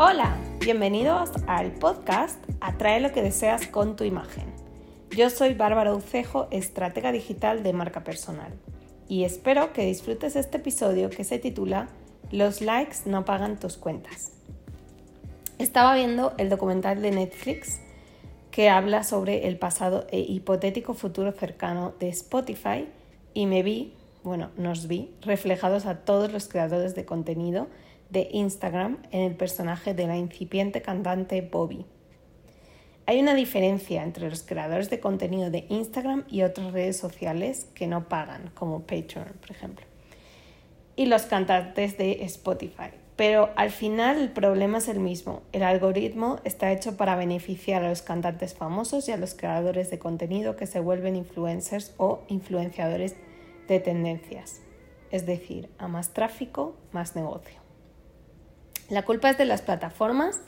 Hola, bienvenidos al podcast Atrae lo que deseas con tu imagen. Yo soy Bárbara Ucejo, estratega digital de marca personal, y espero que disfrutes este episodio que se titula Los likes no pagan tus cuentas. Estaba viendo el documental de Netflix que habla sobre el pasado e hipotético futuro cercano de Spotify y me vi, bueno, nos vi reflejados a todos los creadores de contenido de Instagram en el personaje de la incipiente cantante Bobby. Hay una diferencia entre los creadores de contenido de Instagram y otras redes sociales que no pagan, como Patreon, por ejemplo, y los cantantes de Spotify. Pero al final el problema es el mismo. El algoritmo está hecho para beneficiar a los cantantes famosos y a los creadores de contenido que se vuelven influencers o influenciadores de tendencias. Es decir, a más tráfico, más negocio. La culpa es de las plataformas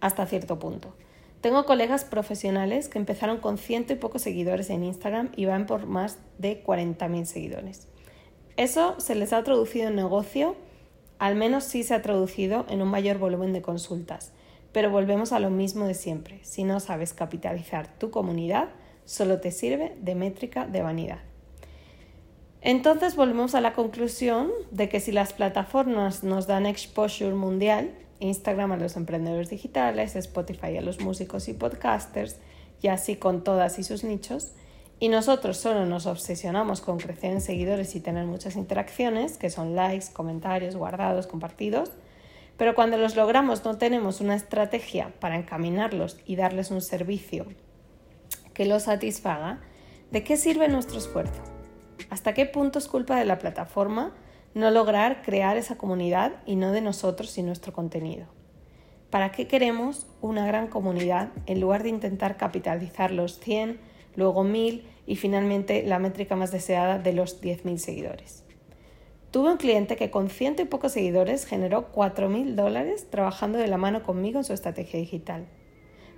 hasta cierto punto. Tengo colegas profesionales que empezaron con ciento y pocos seguidores en Instagram y van por más de 40.000 seguidores. Eso se les ha traducido en negocio, al menos sí se ha traducido en un mayor volumen de consultas. Pero volvemos a lo mismo de siempre. Si no sabes capitalizar tu comunidad, solo te sirve de métrica de vanidad. Entonces volvemos a la conclusión de que si las plataformas nos dan exposure mundial, Instagram a los emprendedores digitales, Spotify a los músicos y podcasters, y así con todas y sus nichos, y nosotros solo nos obsesionamos con crecer en seguidores y tener muchas interacciones, que son likes, comentarios, guardados, compartidos, pero cuando los logramos no tenemos una estrategia para encaminarlos y darles un servicio que los satisfaga, ¿de qué sirve nuestro esfuerzo? ¿Hasta qué punto es culpa de la plataforma no lograr crear esa comunidad y no de nosotros y nuestro contenido? ¿Para qué queremos una gran comunidad en lugar de intentar capitalizar los 100, luego 1000 y finalmente la métrica más deseada de los 10.000 seguidores? Tuve un cliente que con ciento y pocos seguidores generó 4.000 dólares trabajando de la mano conmigo en su estrategia digital.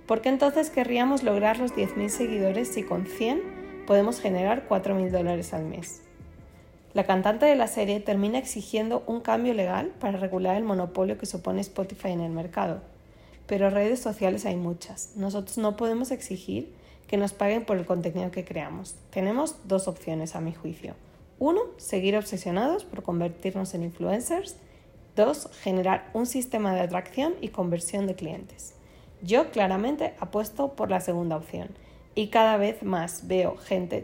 ¿Por qué entonces querríamos lograr los 10.000 seguidores si con 100 podemos generar 4.000 dólares al mes. La cantante de la serie termina exigiendo un cambio legal para regular el monopolio que supone Spotify en el mercado. Pero redes sociales hay muchas. Nosotros no podemos exigir que nos paguen por el contenido que creamos. Tenemos dos opciones a mi juicio. Uno, seguir obsesionados por convertirnos en influencers. Dos, generar un sistema de atracción y conversión de clientes. Yo claramente apuesto por la segunda opción y cada vez más veo gente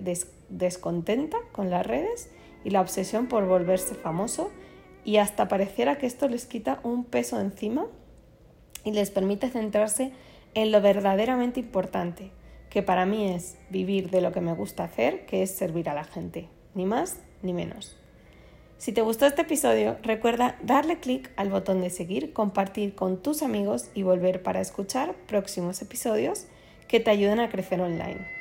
descontenta con las redes y la obsesión por volverse famoso y hasta pareciera que esto les quita un peso encima y les permite centrarse en lo verdaderamente importante, que para mí es vivir de lo que me gusta hacer, que es servir a la gente, ni más ni menos. Si te gustó este episodio, recuerda darle clic al botón de seguir, compartir con tus amigos y volver para escuchar próximos episodios que te ayuden a crecer online.